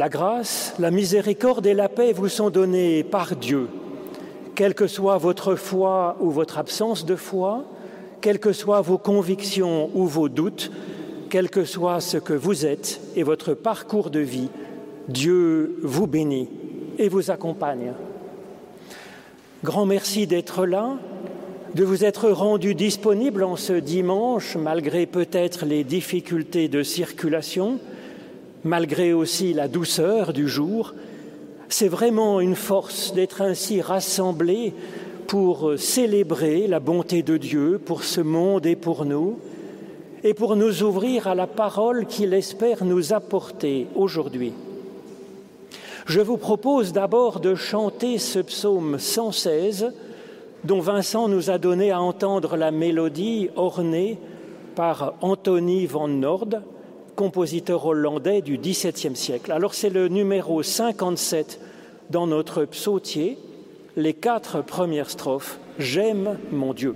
La grâce, la miséricorde et la paix vous sont données par Dieu, quelle que soit votre foi ou votre absence de foi, quelles que soient vos convictions ou vos doutes, quel que soit ce que vous êtes et votre parcours de vie, Dieu vous bénit et vous accompagne. Grand merci d'être là, de vous être rendu disponible en ce dimanche, malgré peut-être les difficultés de circulation, malgré aussi la douceur du jour. C'est vraiment une force d'être ainsi rassemblés pour célébrer la bonté de Dieu pour ce monde et pour nous, et pour nous ouvrir à la parole qu'il espère nous apporter aujourd'hui. Je vous propose d'abord de chanter ce psaume 116 dont Vincent nous a donné à entendre la mélodie ornée par Anthony van Nord, compositeur hollandais du XVIIe siècle. Alors c'est le numéro 57 dans notre psautier, les quatre premières strophes. J'aime mon Dieu.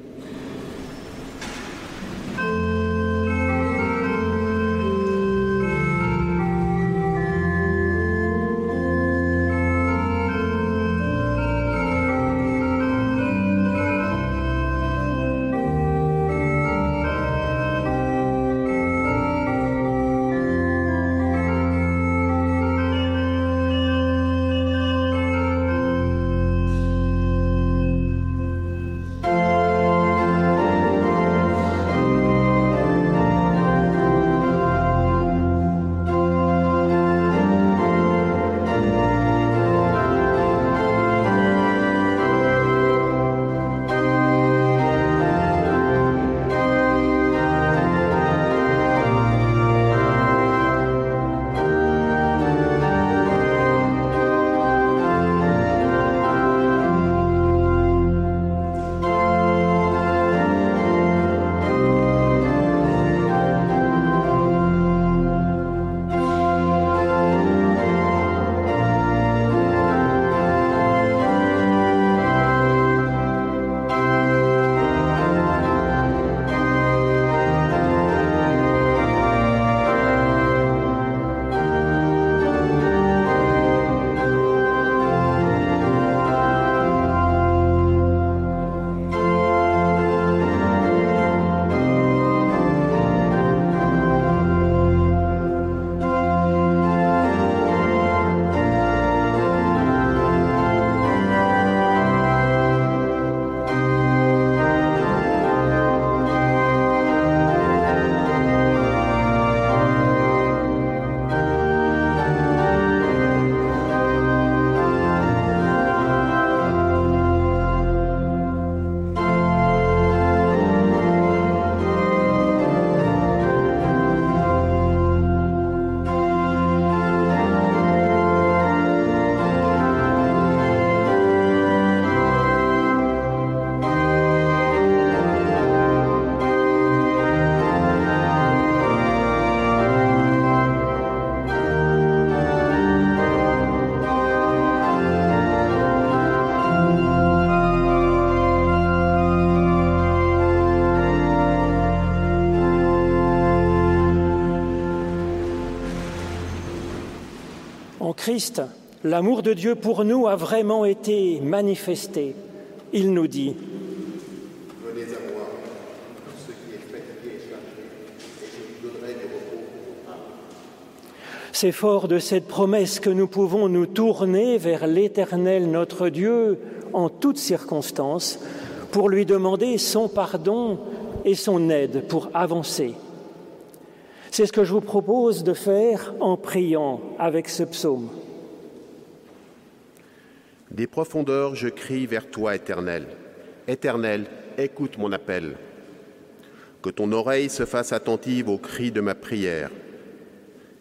Christ, l'amour de Dieu pour nous a vraiment été manifesté. Il nous dit. C'est fort de cette promesse que nous pouvons nous tourner vers l'Éternel notre Dieu en toutes circonstances pour lui demander son pardon et son aide pour avancer. C'est ce que je vous propose de faire en priant avec ce psaume. Des profondeurs, je crie vers toi, Éternel. Éternel, écoute mon appel. Que ton oreille se fasse attentive au cri de ma prière.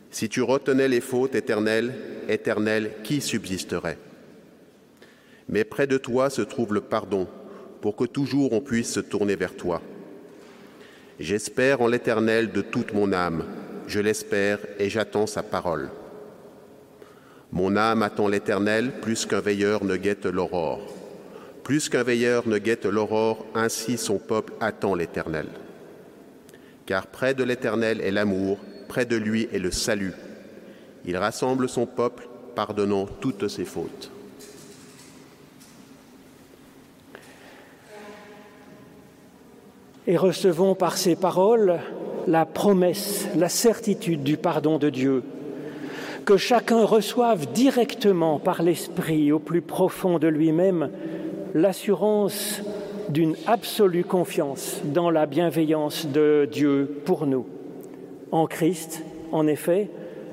Si tu retenais les fautes, Éternel, Éternel, qui subsisterait? Mais près de toi se trouve le pardon, pour que toujours on puisse se tourner vers toi. J'espère en l'Éternel de toute mon âme, je l'espère et j'attends sa parole. Mon âme attend l'Éternel plus qu'un veilleur ne guette l'aurore. Plus qu'un veilleur ne guette l'aurore, ainsi son peuple attend l'Éternel. Car près de l'Éternel est l'amour, près de lui est le salut. Il rassemble son peuple, pardonnant toutes ses fautes. Et recevons par ces paroles la promesse, la certitude du pardon de Dieu. Que chacun reçoive directement par l'Esprit, au plus profond de lui-même, l'assurance d'une absolue confiance dans la bienveillance de Dieu pour nous. En Christ, en effet,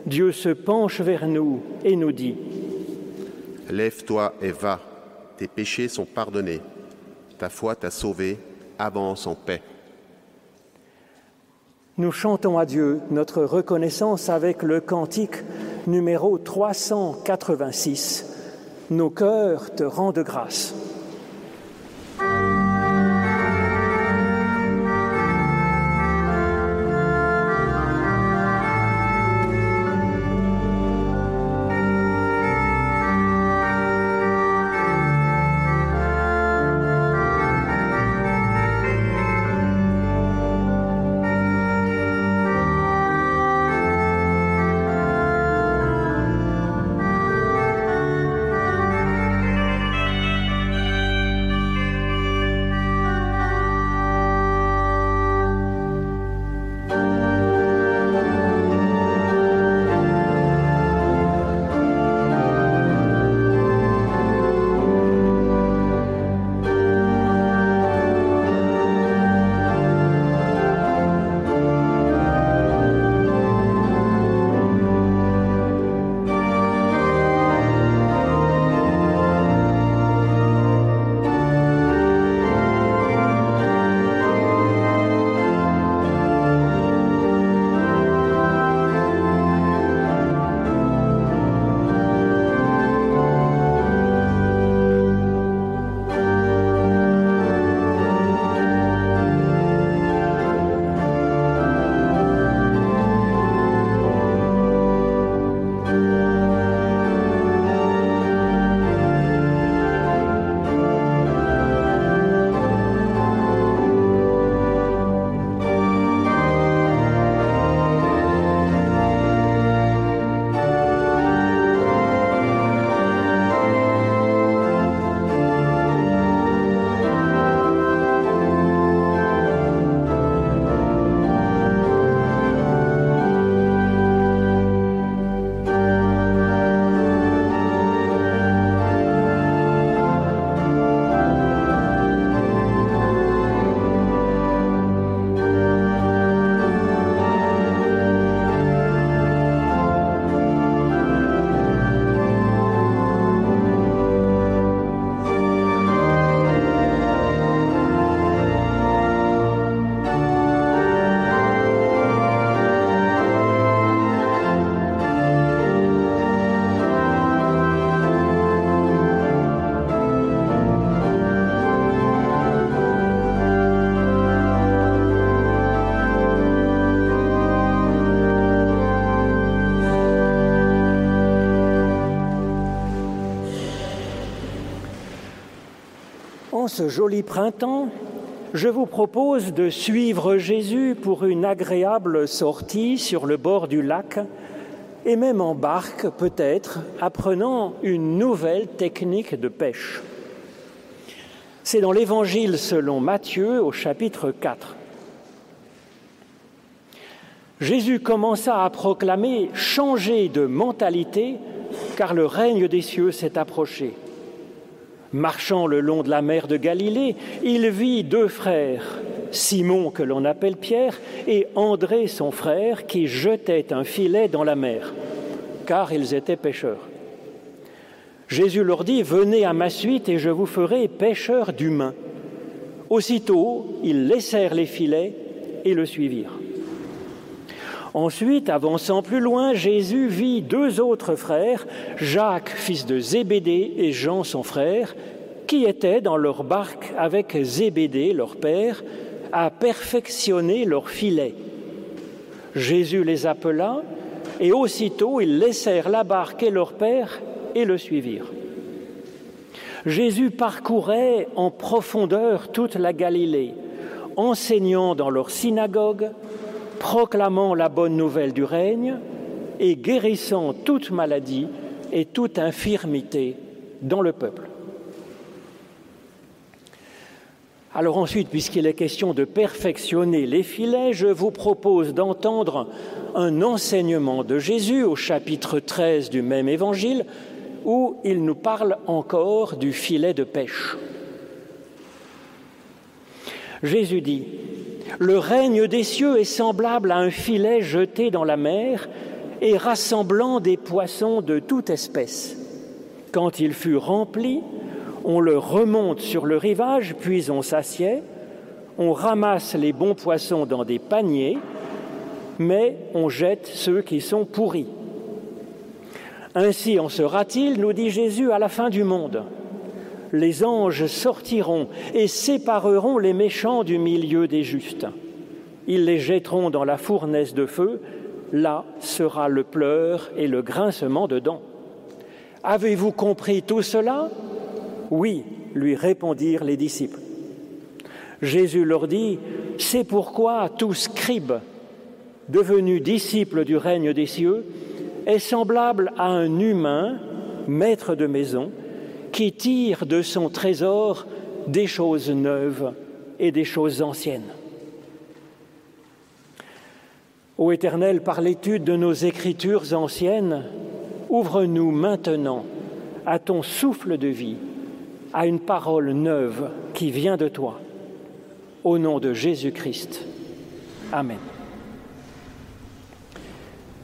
Dieu se penche vers nous et nous dit Lève-toi et va, tes péchés sont pardonnés, ta foi t'a sauvé, avance en paix. Nous chantons à Dieu notre reconnaissance avec le cantique numéro 386. Nos cœurs te rendent grâce. Ce joli printemps, je vous propose de suivre Jésus pour une agréable sortie sur le bord du lac et même en barque peut-être, apprenant une nouvelle technique de pêche. C'est dans l'Évangile selon Matthieu au chapitre 4. Jésus commença à proclamer Changez de mentalité, car le règne des cieux s'est approché. Marchant le long de la mer de Galilée, il vit deux frères, Simon que l'on appelle Pierre et André son frère qui jetaient un filet dans la mer, car ils étaient pêcheurs. Jésus leur dit, Venez à ma suite et je vous ferai pêcheurs d'humains. Aussitôt, ils laissèrent les filets et le suivirent. Ensuite, avançant plus loin, Jésus vit deux autres frères, Jacques, fils de Zébédée, et Jean, son frère, qui étaient dans leur barque avec Zébédée, leur père, à perfectionner leur filet. Jésus les appela, et aussitôt ils laissèrent la barque et leur père et le suivirent. Jésus parcourait en profondeur toute la Galilée, enseignant dans leur synagogue, proclamant la bonne nouvelle du règne et guérissant toute maladie et toute infirmité dans le peuple. Alors ensuite, puisqu'il est question de perfectionner les filets, je vous propose d'entendre un enseignement de Jésus au chapitre 13 du même évangile, où il nous parle encore du filet de pêche. Jésus dit, Le règne des cieux est semblable à un filet jeté dans la mer et rassemblant des poissons de toute espèce. Quand il fut rempli, on le remonte sur le rivage, puis on s'assied, on ramasse les bons poissons dans des paniers, mais on jette ceux qui sont pourris. Ainsi en sera-t-il, nous dit Jésus, à la fin du monde. Les anges sortiront et sépareront les méchants du milieu des justes. Ils les jetteront dans la fournaise de feu, là sera le pleur et le grincement de dents. Avez-vous compris tout cela? Oui, lui répondirent les disciples. Jésus leur dit, c'est pourquoi tout scribe, devenu disciple du règne des cieux, est semblable à un humain, maître de maison, qui tire de son trésor des choses neuves et des choses anciennes. Ô Éternel, par l'étude de nos écritures anciennes, ouvre-nous maintenant à ton souffle de vie à une parole neuve qui vient de toi. Au nom de Jésus-Christ. Amen.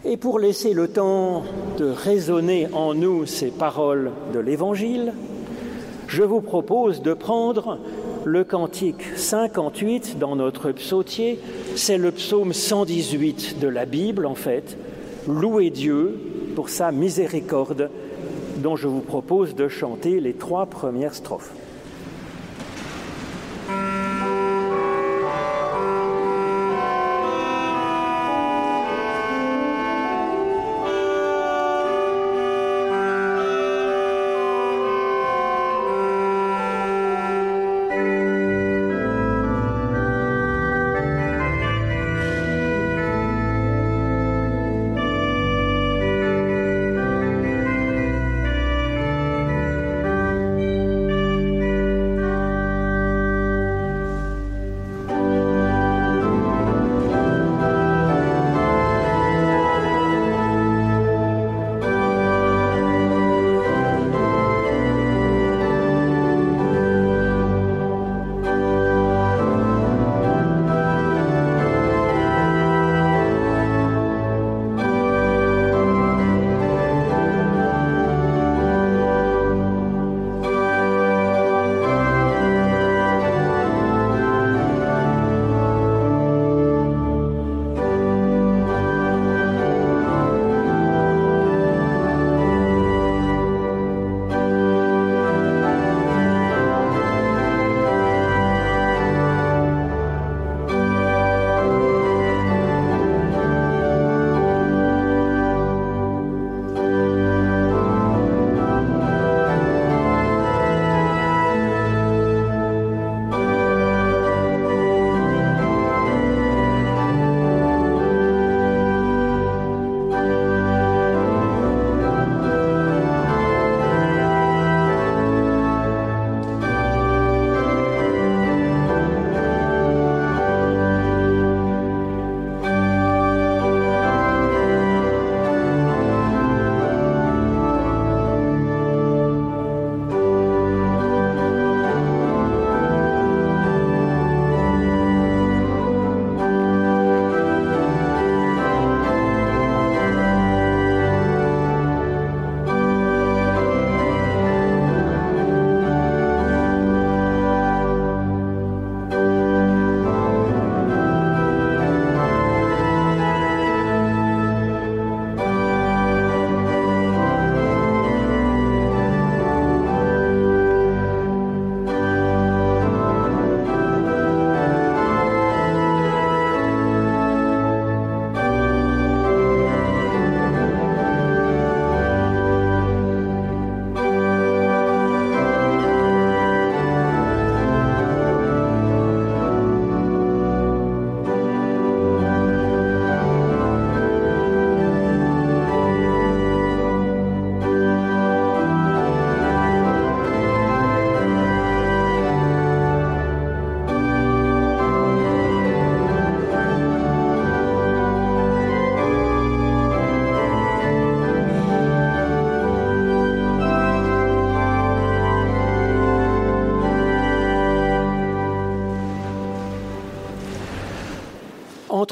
Et pour laisser le temps de résonner en nous ces paroles de l'Évangile, je vous propose de prendre le cantique 58 dans notre psautier. C'est le psaume 118 de la Bible, en fait. Louez Dieu pour sa miséricorde dont je vous propose de chanter les trois premières strophes.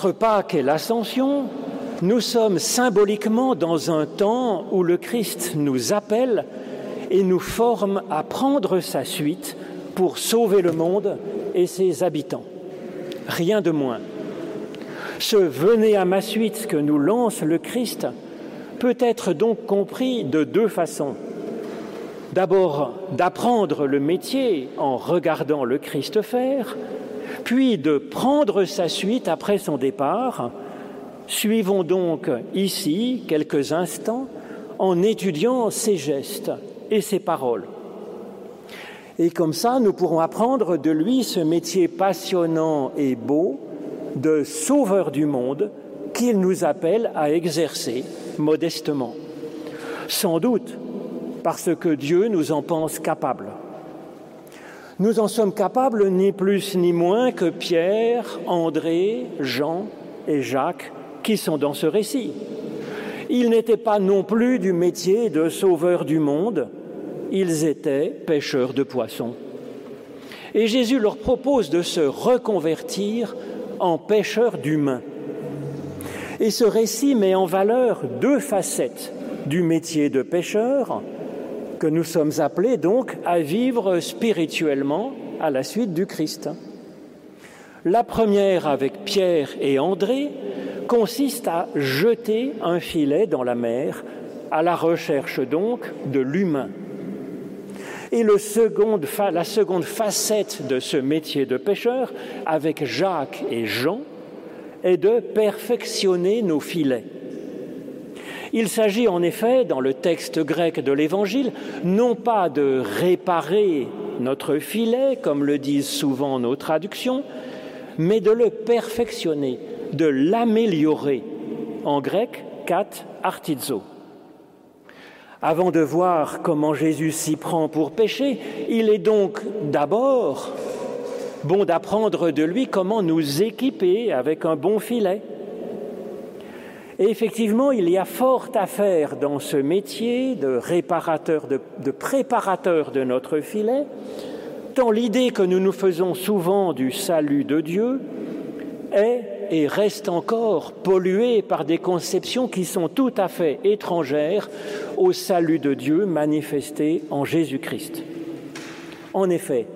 Entre Pâques et l'Ascension, nous sommes symboliquement dans un temps où le Christ nous appelle et nous forme à prendre sa suite pour sauver le monde et ses habitants. Rien de moins. Ce venez à ma suite que nous lance le Christ peut être donc compris de deux façons. D'abord, d'apprendre le métier en regardant le Christ faire, puis de prendre sa suite après son départ. Suivons donc ici quelques instants en étudiant ses gestes et ses paroles. Et comme ça, nous pourrons apprendre de lui ce métier passionnant et beau de sauveur du monde qu'il nous appelle à exercer modestement. Sans doute parce que Dieu nous en pense capables. Nous en sommes capables ni plus ni moins que Pierre, André, Jean et Jacques qui sont dans ce récit. Ils n'étaient pas non plus du métier de sauveur du monde, ils étaient pêcheurs de poissons. Et Jésus leur propose de se reconvertir en pêcheurs d'humains. Et ce récit met en valeur deux facettes du métier de pêcheur que nous sommes appelés donc à vivre spirituellement à la suite du Christ. La première avec Pierre et André consiste à jeter un filet dans la mer, à la recherche donc de l'humain. Et la seconde facette de ce métier de pêcheur, avec Jacques et Jean, est de perfectionner nos filets. Il s'agit en effet, dans le texte grec de l'Évangile, non pas de réparer notre filet, comme le disent souvent nos traductions, mais de le perfectionner, de l'améliorer. En grec, kat artizo. Avant de voir comment Jésus s'y prend pour pécher, il est donc d'abord bon d'apprendre de lui comment nous équiper avec un bon filet. Et effectivement, il y a fort à faire dans ce métier de réparateur, de, préparateur de notre filet, tant l'idée que nous nous faisons souvent du salut de Dieu est et reste encore pollué par des conceptions qui sont tout à fait étrangères au salut de Dieu manifesté en Jésus-Christ. En effet,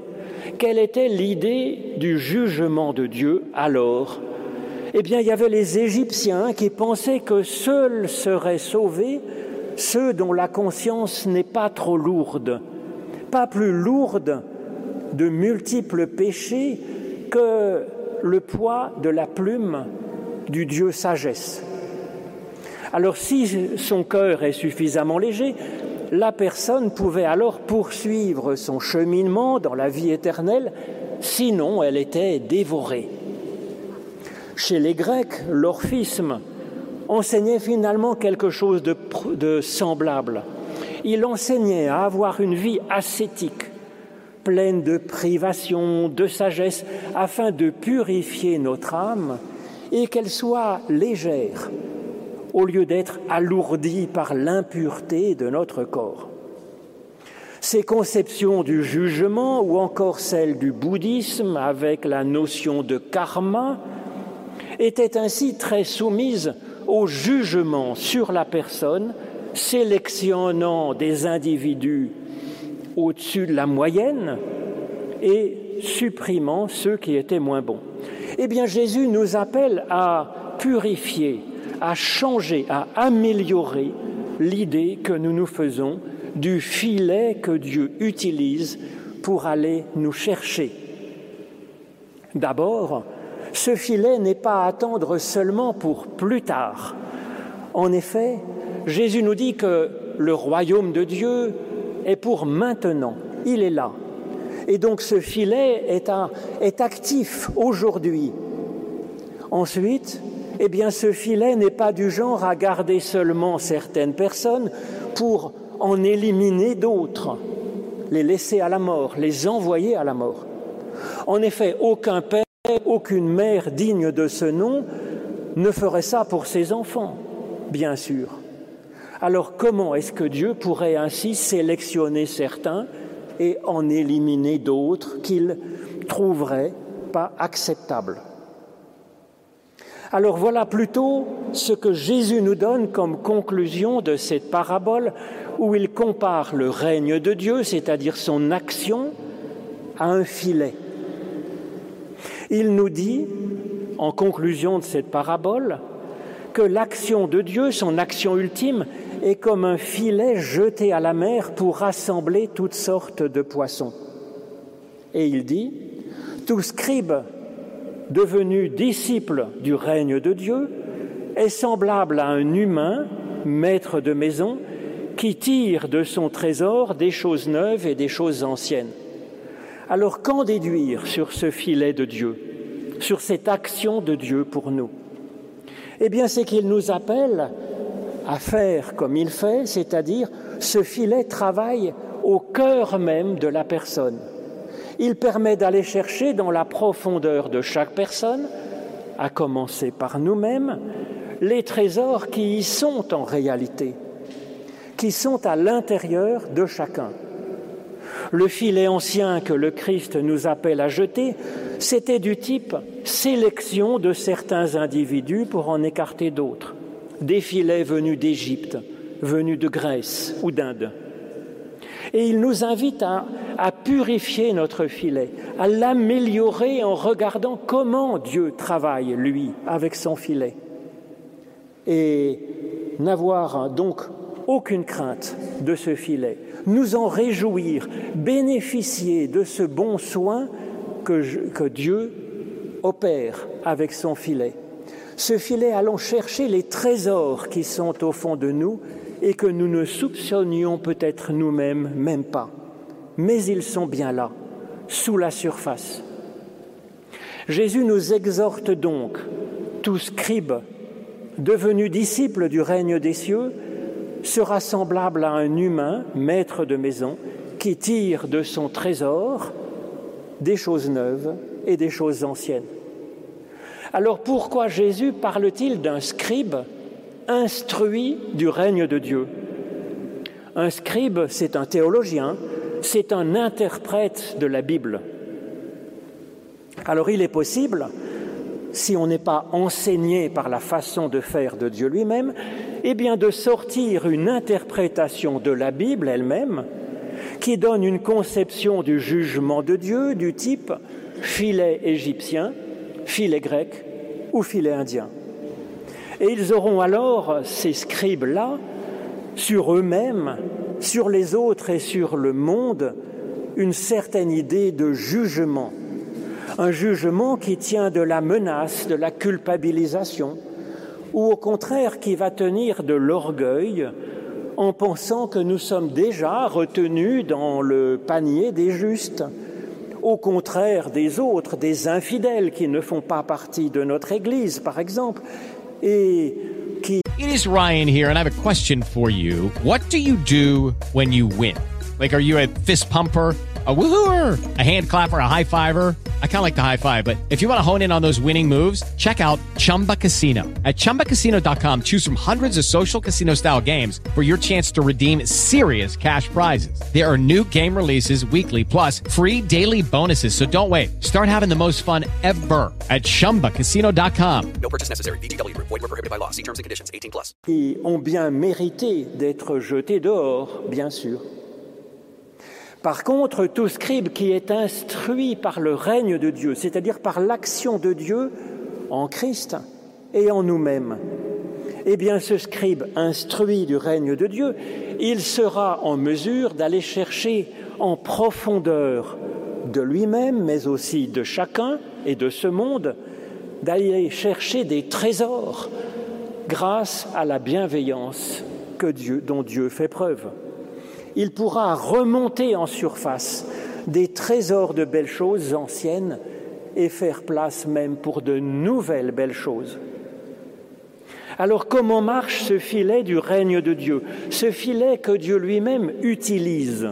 quelle était l'idée du jugement de Dieu alors Eh bien, il y avait les Égyptiens qui pensaient que seuls seraient sauvés ceux dont la conscience n'est pas trop lourde, pas plus lourde de multiples péchés que le poids de la plume du Dieu sagesse. Alors si son cœur est suffisamment léger, la personne pouvait alors poursuivre son cheminement dans la vie éternelle, sinon elle était dévorée. Chez les Grecs, l'orphisme enseignait finalement quelque chose de, semblable. Il enseignait à avoir une vie ascétique, pleine de privations, de sagesse, afin de purifier notre âme et qu'elle soit légère, au lieu d'être alourdie par l'impureté de notre corps. Ces conceptions du jugement ou encore celles du bouddhisme avec la notion de karma étaient ainsi très soumises au jugement sur la personne, sélectionnant des individus au-dessus de la moyenne et supprimant ceux qui étaient moins bons. Eh bien, Jésus nous appelle à purifier, à changer, à améliorer l'idée que nous nous faisons du filet que Dieu utilise pour aller nous chercher. D'abord, ce filet n'est pas à attendre seulement pour plus tard. En effet, Jésus nous dit que le royaume de Dieu est pour maintenant. Il est là. Et donc ce filet est, actif aujourd'hui. Ensuite, eh bien ce filet n'est pas du genre à garder seulement certaines personnes pour en éliminer d'autres, les laisser à la mort, les envoyer à la mort. En effet, aucun père, aucune mère digne de ce nom ne ferait ça pour ses enfants, bien sûr. Alors comment est-ce que Dieu pourrait ainsi sélectionner certains et en éliminer d'autres qu'il trouverait pas acceptables? Alors voilà plutôt ce que Jésus nous donne comme conclusion de cette parabole où il compare le règne de Dieu, c'est-à-dire son action, à un filet. Il nous dit, en conclusion de cette parabole, que l'action de Dieu, son action ultime, est comme un filet jeté à la mer pour rassembler toutes sortes de poissons. Et il dit, tout scribe devenu disciple du règne de Dieu est semblable à un humain, maître de maison, qui tire de son trésor des choses neuves et des choses anciennes. Alors qu'en déduire sur ce filet de Dieu, sur cette action de Dieu pour nous? Eh bien, c'est qu'il nous appelle à faire comme il fait, c'est-à-dire ce filet travaille au cœur même de la personne. Il permet d'aller chercher dans la profondeur de chaque personne, à commencer par nous-mêmes, les trésors qui y sont en réalité, qui sont à l'intérieur de chacun. Le filet ancien que le Christ nous appelle à jeter, c'était du type sélection de certains individus pour en écarter d'autres des filets venus d'Égypte, venus de Grèce ou d'Inde. Et il nous invite à, purifier notre filet, à l'améliorer en regardant comment Dieu travaille, lui, avec son filet. Et n'avoir donc aucune crainte de ce filet, nous en réjouir, bénéficier de ce bon soin que, Dieu opère avec son filet ce filet allons chercher les trésors qui sont au fond de nous et que nous ne soupçonnions peut-être nous-mêmes même pas. Mais ils sont bien là, sous la surface. Jésus nous exhorte donc, tout scribe, devenu disciple du règne des cieux, sera semblable à un humain, maître de maison, qui tire de son trésor des choses neuves et des choses anciennes. Alors pourquoi Jésus parle-t-il d'un scribe instruit du règne de Dieu? Un scribe, c'est un théologien, c'est un interprète de la Bible. Alors il est possible, si on n'est pas enseigné par la façon de faire de Dieu lui-même, eh bien de sortir une interprétation de la Bible elle-même qui donne une conception du jugement de Dieu du type filet égyptien, filet grec ou filet indien. Et ils auront alors, ces scribes-là, sur eux-mêmes, sur les autres et sur le monde, une certaine idée de jugement. Un jugement qui tient de la menace, de la culpabilisation, ou au contraire qui va tenir de l'orgueil en pensant que nous sommes déjà retenus dans le panier des justes, au contraire des autres, des infidèles qui ne font pas partie de notre Église, par exemple, et qui... It is Ryan here, and I have a question for you. What do you do when you win? Like, are you a fist pumper? a woohooer, a hand clapper, a high fiver. I kind of like the high five, but if you want to hone in on those winning moves, check out Chumba Casino. At ChumbaCasino.com, choose from hundreds of social casino style games for your chance to redeem serious cash prizes. There are new game releases weekly, plus free daily bonuses. So don't wait. Start having the most fun ever at ChumbaCasino.com. No purchase necessary. VGW. Void were prohibited by law. See terms and conditions. 18 plus. Qui ont bien mérité d'être jetés dehors, bien sûr. Par contre, tout scribe qui est instruit par le règne de Dieu, c'est-à-dire par l'action de Dieu en Christ et en nous-mêmes, eh bien ce scribe instruit du règne de Dieu, il sera en mesure d'aller chercher en profondeur de lui-même, mais aussi de chacun et de ce monde, d'aller chercher des trésors grâce à la bienveillance que Dieu, dont Dieu fait preuve il pourra remonter en surface des trésors de belles choses anciennes et faire place même pour de nouvelles belles choses. Alors comment marche ce filet du règne de Dieu Ce filet que Dieu lui-même utilise.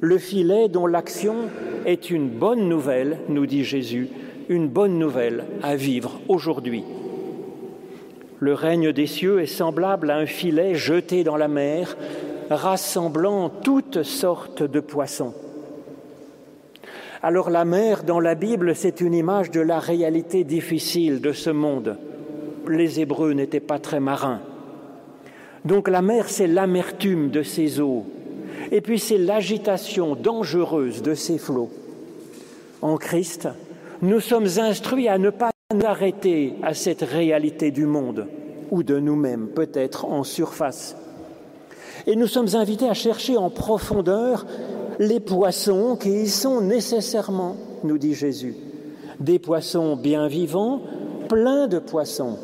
Le filet dont l'action est une bonne nouvelle, nous dit Jésus, une bonne nouvelle à vivre aujourd'hui. Le règne des cieux est semblable à un filet jeté dans la mer rassemblant toutes sortes de poissons. Alors la mer dans la Bible, c'est une image de la réalité difficile de ce monde les Hébreux n'étaient pas très marins. Donc la mer, c'est l'amertume de ces eaux, et puis c'est l'agitation dangereuse de ces flots. En Christ, nous sommes instruits à ne pas nous arrêter à cette réalité du monde, ou de nous-mêmes, peut-être en surface. Et nous sommes invités à chercher en profondeur les poissons qui y sont nécessairement, nous dit Jésus. Des poissons bien vivants, pleins de poissons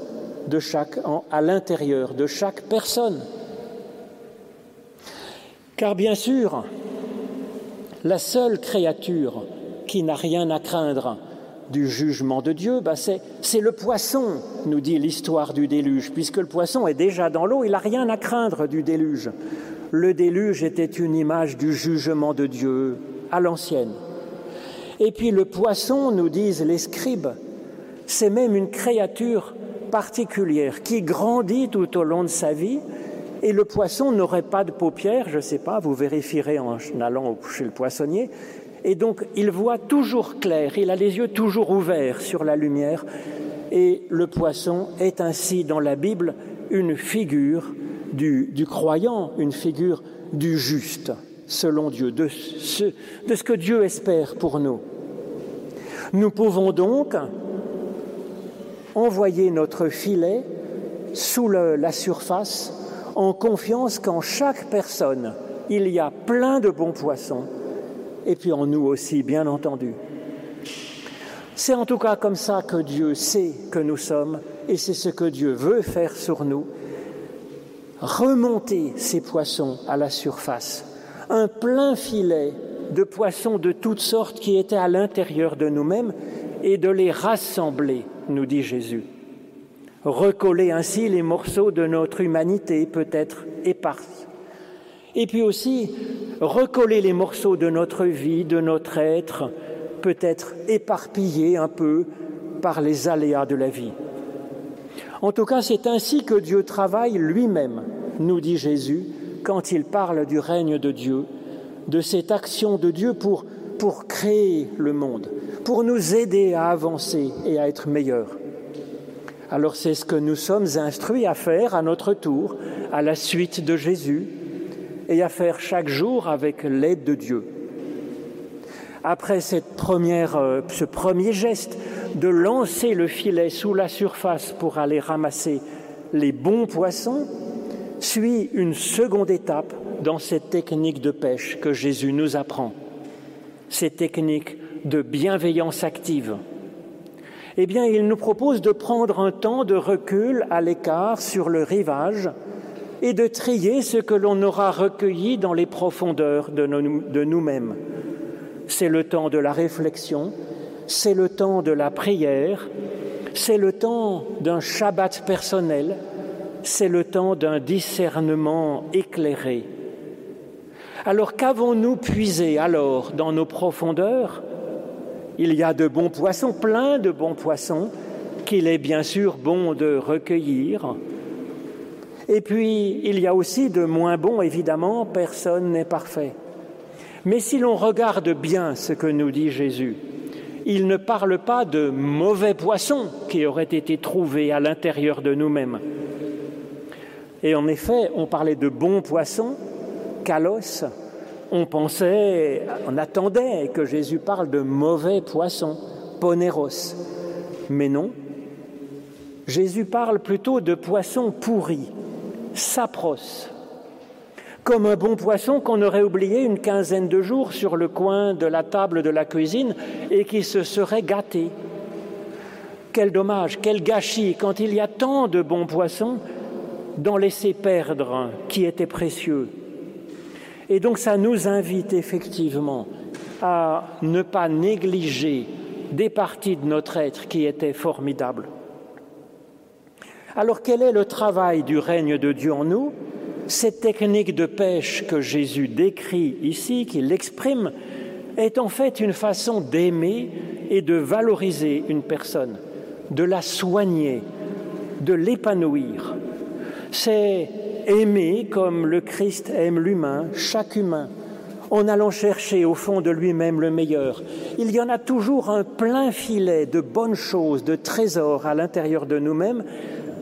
de chaque, à l'intérieur de chaque personne. Car bien sûr, la seule créature qui n'a rien à craindre du jugement de Dieu, bah c'est le poisson, nous dit l'histoire du déluge, puisque le poisson est déjà dans l'eau, il n'a rien à craindre du déluge. Le déluge était une image du jugement de Dieu à l'ancienne. Et puis le poisson, nous disent les scribes, c'est même une créature particulière qui grandit tout au long de sa vie. Et le poisson n'aurait pas de paupières, je ne sais pas, vous vérifierez en allant chez le poissonnier. Et donc il voit toujours clair, il a les yeux toujours ouverts sur la lumière. Et le poisson est ainsi dans la Bible une figure du, croyant, une figure du juste, selon Dieu, de ce, que Dieu espère pour nous. Nous pouvons donc envoyer notre filet sous la surface en confiance qu'en chaque personne, il y a plein de bons poissons, et puis en nous aussi, bien entendu. C'est en tout cas comme ça que Dieu sait que nous sommes, et c'est ce que Dieu veut faire sur nous, remonter ces poissons à la surface, un plein filet de poissons de toutes sortes qui étaient à l'intérieur de nous-mêmes, et de les rassembler nous dit Jésus. Recoller ainsi les morceaux de notre humanité peut-être éparse. Et puis aussi recoller les morceaux de notre vie, de notre être, peut-être éparpillés un peu par les aléas de la vie. En tout cas, c'est ainsi que Dieu travaille lui-même, nous dit Jésus, quand il parle du règne de Dieu, de cette action de Dieu pour, pour créer le monde, pour nous aider à avancer et à être meilleurs. Alors c'est ce que nous sommes instruits à faire à notre tour, à la suite de Jésus, et à faire chaque jour avec l'aide de Dieu. Après cette première, euh, ce premier geste de lancer le filet sous la surface pour aller ramasser les bons poissons, suit une seconde étape dans cette technique de pêche que Jésus nous apprend. Cette technique de bienveillance active. Eh bien, il nous propose de prendre un temps de recul à l'écart sur le rivage et de trier ce que l'on aura recueilli dans les profondeurs de nous-mêmes. C'est le temps de la réflexion, c'est le temps de la prière, c'est le temps d'un Shabbat personnel, c'est le temps d'un discernement éclairé. Alors qu'avons-nous puisé alors dans nos profondeurs? Il y a de bons poissons, plein de bons poissons, qu'il est bien sûr bon de recueillir. Et puis, il y a aussi de moins bons, évidemment, personne n'est parfait. Mais si l'on regarde bien ce que nous dit Jésus, il ne parle pas de mauvais poissons qui auraient été trouvés à l'intérieur de nous-mêmes. Et en effet, on parlait de bons poissons, kalos, on pensait, on attendait que Jésus parle de mauvais poissons, poneros. Mais non, Jésus parle plutôt de poissons pourris, sapros, comme un bon poisson qu'on aurait oublié une quinzaine de jours sur le coin de la table de la cuisine et qui se serait gâté. Quel dommage, quel gâchis quand il y a tant de bons poissons d'en laisser perdre qui étaient précieux. Et donc ça nous invite effectivement à ne pas négliger des parties de notre être qui étaient formidables. Alors quel est le travail du règne de Dieu en nous? Cette technique de pêche que Jésus décrit ici, qu'il exprime, est en fait une façon d'aimer et de valoriser une personne, de la soigner, de l'épanouir. C'est aimer comme le Christ aime l'humain, chaque humain, en allant chercher au fond de lui-même le meilleur. Il y en a toujours un plein filet de bonnes choses, de trésors à l'intérieur de nous-mêmes,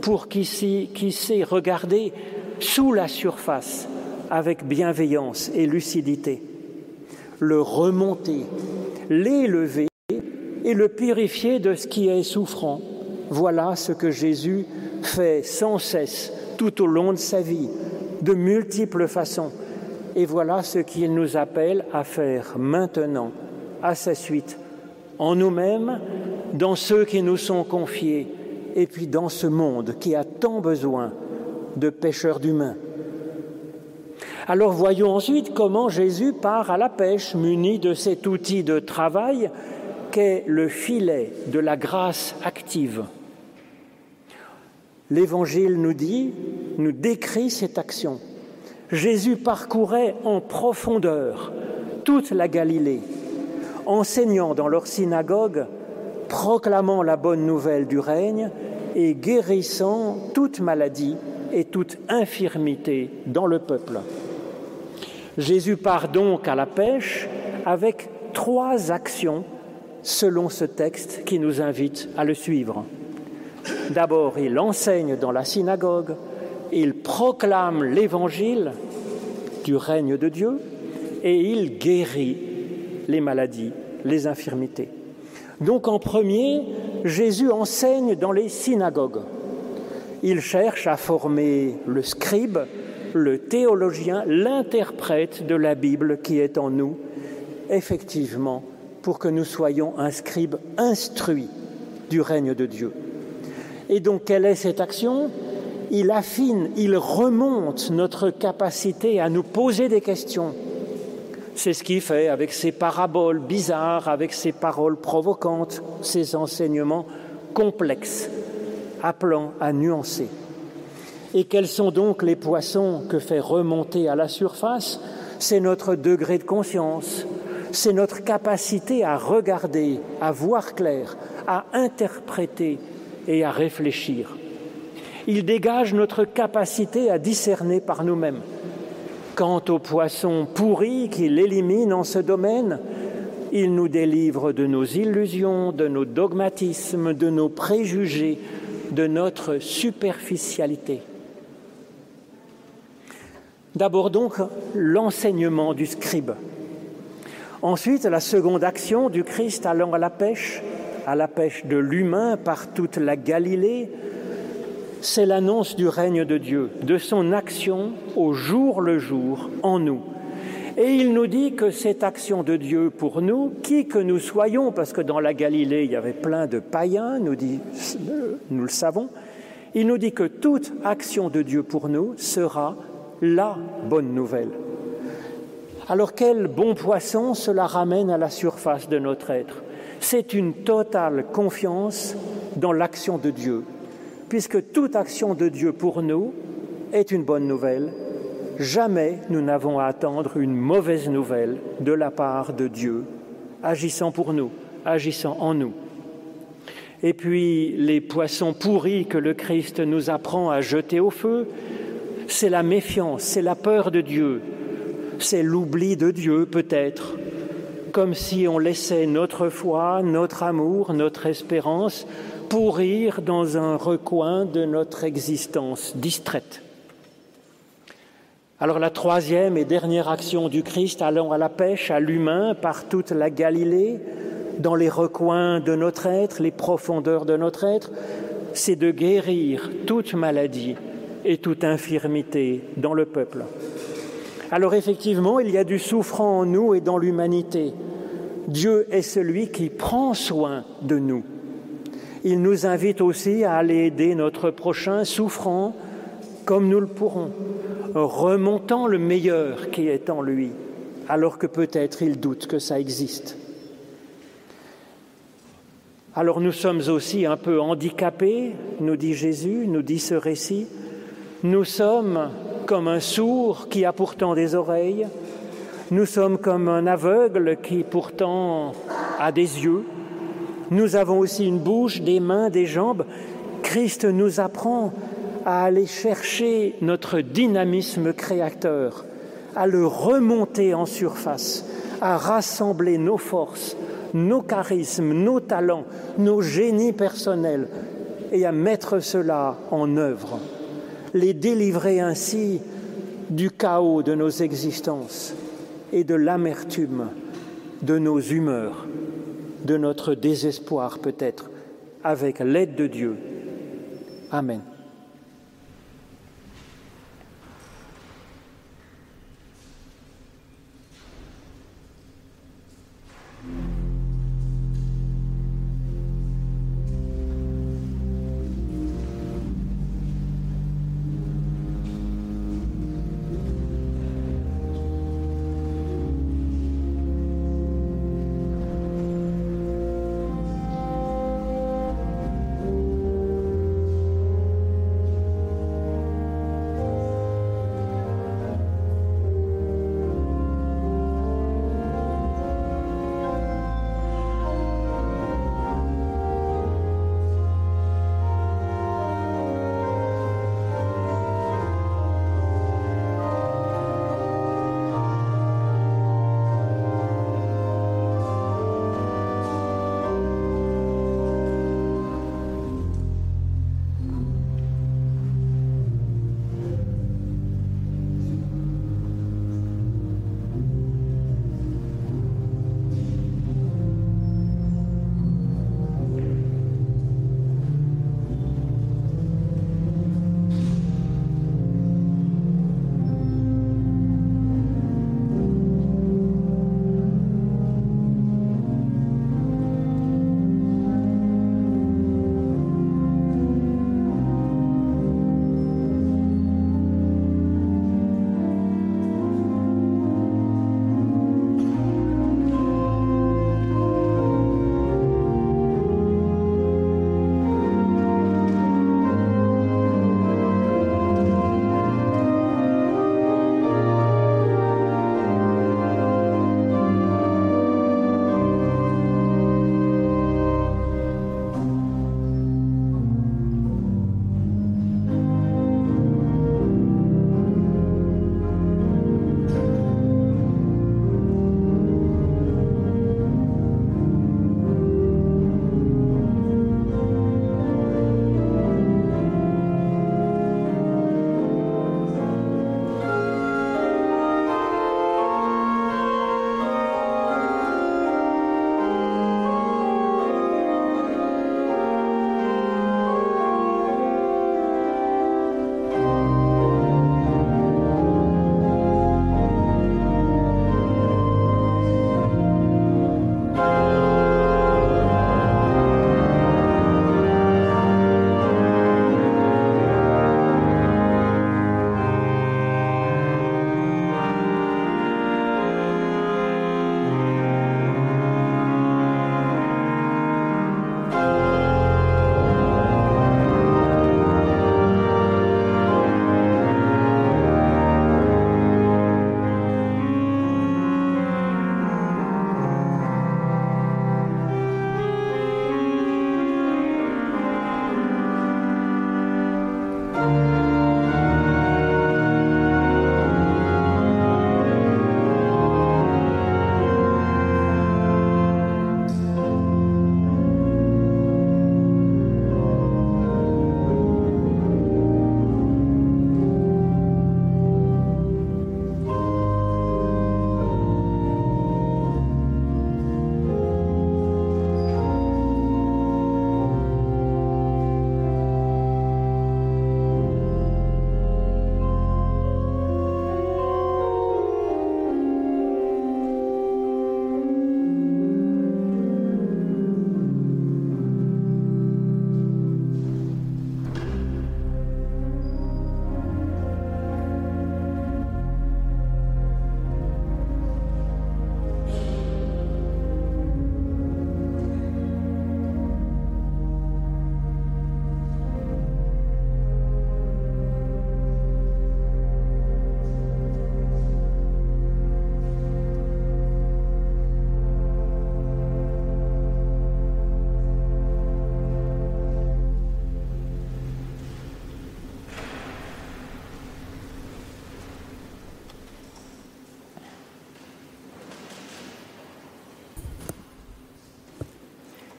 pour qui, sait regarder sous la surface avec bienveillance et lucidité, le remonter, l'élever et le purifier de ce qui est souffrant. Voilà ce que Jésus fait sans cesse tout au long de sa vie, de multiples façons. Et voilà ce qu'il nous appelle à faire maintenant, à sa suite, en nous-mêmes, dans ceux qui nous sont confiés, et puis dans ce monde qui a tant besoin de pêcheurs d'humains. Alors voyons ensuite comment Jésus part à la pêche muni de cet outil de travail qu'est le filet de la grâce active. L'Évangile nous dit, nous décrit cette action. Jésus parcourait en profondeur toute la Galilée, enseignant dans leur synagogue, proclamant la bonne nouvelle du règne et guérissant toute maladie et toute infirmité dans le peuple. Jésus part donc à la pêche avec trois actions selon ce texte qui nous invite à le suivre. D'abord, il enseigne dans la synagogue, il proclame l'évangile du règne de Dieu et il guérit les maladies, les infirmités. Donc en premier, Jésus enseigne dans les synagogues. Il cherche à former le scribe, le théologien, l'interprète de la Bible qui est en nous, effectivement, pour que nous soyons un scribe instruit du règne de Dieu. Et donc, quelle est cette action? Il affine, il remonte notre capacité à nous poser des questions. C'est ce qu'il fait avec ses paraboles bizarres, avec ses paroles provocantes, ses enseignements complexes, appelant à nuancer. Et quels sont donc les poissons que fait remonter à la surface? C'est notre degré de conscience, c'est notre capacité à regarder, à voir clair, à interpréter et à réfléchir. Il dégage notre capacité à discerner par nous-mêmes. Quant aux poissons pourris qu'il élimine en ce domaine, il nous délivre de nos illusions, de nos dogmatismes, de nos préjugés, de notre superficialité. D'abord donc l'enseignement du scribe. Ensuite, la seconde action du Christ allant à la pêche, à la pêche de l'humain par toute la Galilée, c'est l'annonce du règne de Dieu, de son action au jour le jour en nous. Et il nous dit que cette action de Dieu pour nous, qui que nous soyons, parce que dans la Galilée il y avait plein de païens, nous, le savons, il nous dit que toute action de Dieu pour nous sera la bonne nouvelle. Alors quel bon poisson cela ramène à la surface de notre être c'est une totale confiance dans l'action de Dieu, puisque toute action de Dieu pour nous est une bonne nouvelle. Jamais nous n'avons à attendre une mauvaise nouvelle de la part de Dieu, agissant pour nous, agissant en nous. Et puis les poissons pourris que le Christ nous apprend à jeter au feu, c'est la méfiance, c'est la peur de Dieu, c'est l'oubli de Dieu peut-être, comme si on laissait notre foi, notre amour, notre espérance pourrir dans un recoin de notre existence distraite. Alors la troisième et dernière action du Christ allant à la pêche à l'humain par toute la Galilée, dans les recoins de notre être, les profondeurs de notre être, c'est de guérir toute maladie et toute infirmité dans le peuple. Alors effectivement, il y a du souffrant en nous et dans l'humanité. Dieu est celui qui prend soin de nous. Il nous invite aussi à aller aider notre prochain souffrant comme nous le pourrons, remontant le meilleur qui est en lui, alors que peut-être il doute que ça existe. Alors nous sommes aussi un peu handicapés, nous dit Jésus, nous dit ce récit. Nous sommes comme un sourd qui a pourtant des oreilles, nous sommes comme un aveugle qui pourtant a des yeux. Nous avons aussi une bouche, des mains, des jambes. Christ nous apprend à aller chercher notre dynamisme créateur, à le remonter en surface, à rassembler nos forces, nos charismes, nos talents, nos génies personnels et à mettre cela en œuvre, les délivrer ainsi du chaos de nos existences et de l'amertume de nos humeurs, de notre désespoir peut-être, avec l'aide de Dieu. Amen.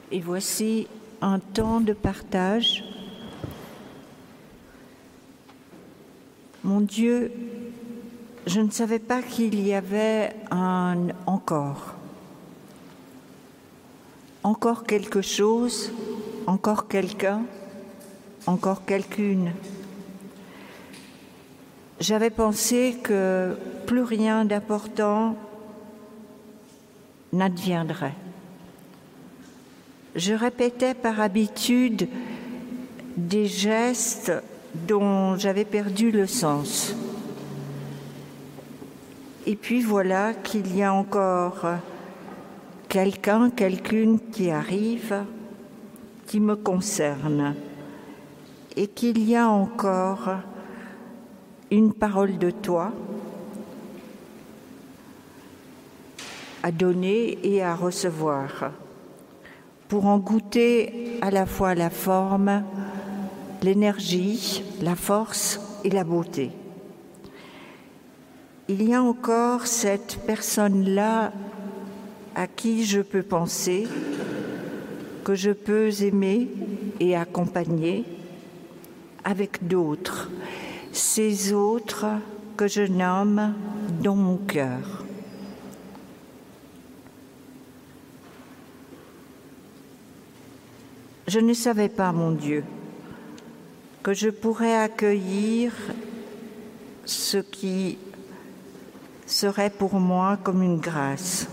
Et voici un temps de partage. Mon Dieu, je ne savais pas qu'il y avait un encore. Encore quelque chose, encore quelqu'un, encore quelqu'une. J'avais pensé que plus rien d'important n'adviendrait. Je répétais par habitude des gestes dont j'avais perdu le sens. Et puis voilà qu'il y a encore quelqu'un, quelqu'une qui arrive, qui me concerne, et qu'il y a encore une parole de toi à donner et à recevoir, pour en goûter à la fois la forme, l'énergie, la force et la beauté. Il y a encore cette personne-là à qui je peux penser, que je peux aimer et accompagner avec d'autres, ces autres que je nomme dans mon cœur. Je ne savais pas, mon Dieu, que je pourrais accueillir ce qui serait pour moi comme une grâce.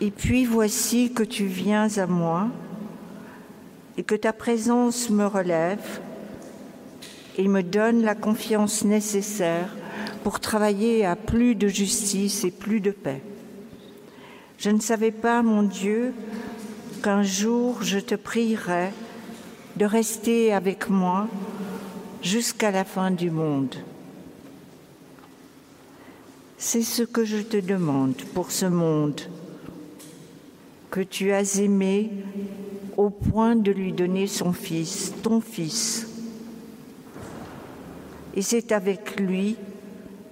Et puis voici que tu viens à moi et que ta présence me relève et me donne la confiance nécessaire pour travailler à plus de justice et plus de paix. Je ne savais pas, mon Dieu, qu'un jour je te prierai de rester avec moi jusqu'à la fin du monde. C'est ce que je te demande pour ce monde que tu as aimé au point de lui donner son fils, ton fils. Et c'est avec lui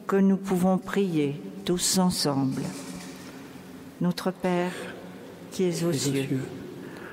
que nous pouvons prier tous ensemble. Notre Père qui es aux cieux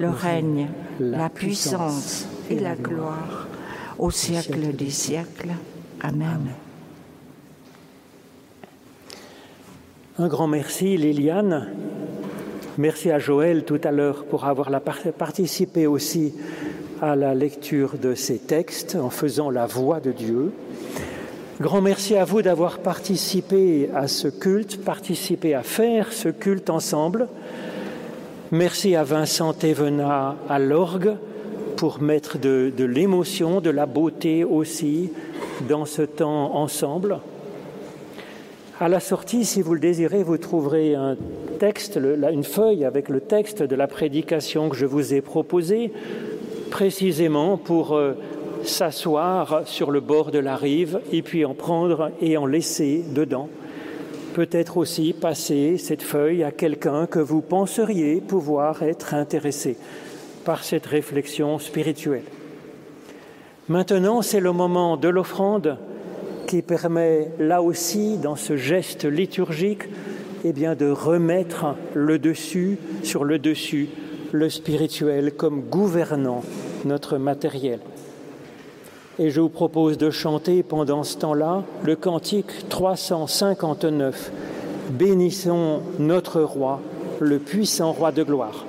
le règne, la puissance et la gloire au siècle des siècles. Amen. Un grand merci, Liliane. Merci à Joël tout à l'heure pour avoir participé aussi à la lecture de ces textes en faisant la voix de Dieu. Grand merci à vous d'avoir participé à ce culte, participé à faire ce culte ensemble. Merci à Vincent Thévenat à l'orgue pour mettre de, de l'émotion, de la beauté aussi dans ce temps ensemble. À la sortie, si vous le désirez, vous trouverez un texte, une feuille avec le texte de la prédication que je vous ai proposée, précisément pour euh, s'asseoir sur le bord de la rive et puis en prendre et en laisser dedans peut-être aussi passer cette feuille à quelqu'un que vous penseriez pouvoir être intéressé par cette réflexion spirituelle. Maintenant, c'est le moment de l'offrande qui permet là aussi, dans ce geste liturgique, eh bien, de remettre le dessus sur le dessus, le spirituel comme gouvernant notre matériel. Et je vous propose de chanter pendant ce temps-là le cantique 359. Bénissons notre roi, le puissant roi de gloire.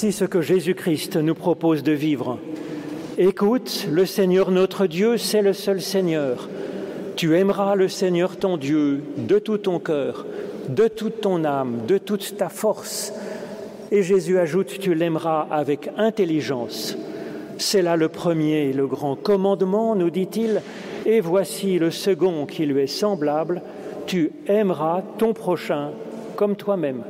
Voici ce que Jésus-Christ nous propose de vivre. Écoute, le Seigneur notre Dieu, c'est le seul Seigneur. Tu aimeras le Seigneur ton Dieu de tout ton cœur, de toute ton âme, de toute ta force. Et Jésus ajoute, tu l'aimeras avec intelligence. C'est là le premier, le grand commandement, nous dit-il, et voici le second qui lui est semblable, tu aimeras ton prochain comme toi-même.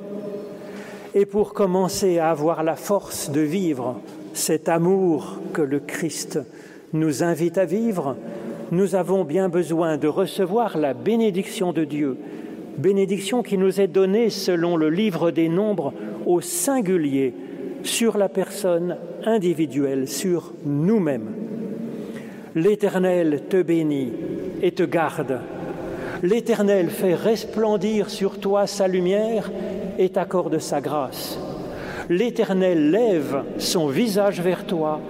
Et pour commencer à avoir la force de vivre cet amour que le Christ nous invite à vivre, nous avons bien besoin de recevoir la bénédiction de Dieu, bénédiction qui nous est donnée selon le livre des nombres au singulier sur la personne individuelle, sur nous-mêmes. L'Éternel te bénit et te garde. L'Éternel fait resplendir sur toi sa lumière et t'accorde sa grâce. L'Éternel lève son visage vers toi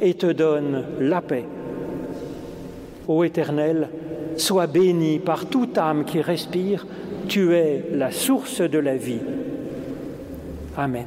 et te donne la paix. Ô Éternel, sois béni par toute âme qui respire, tu es la source de la vie. Amen.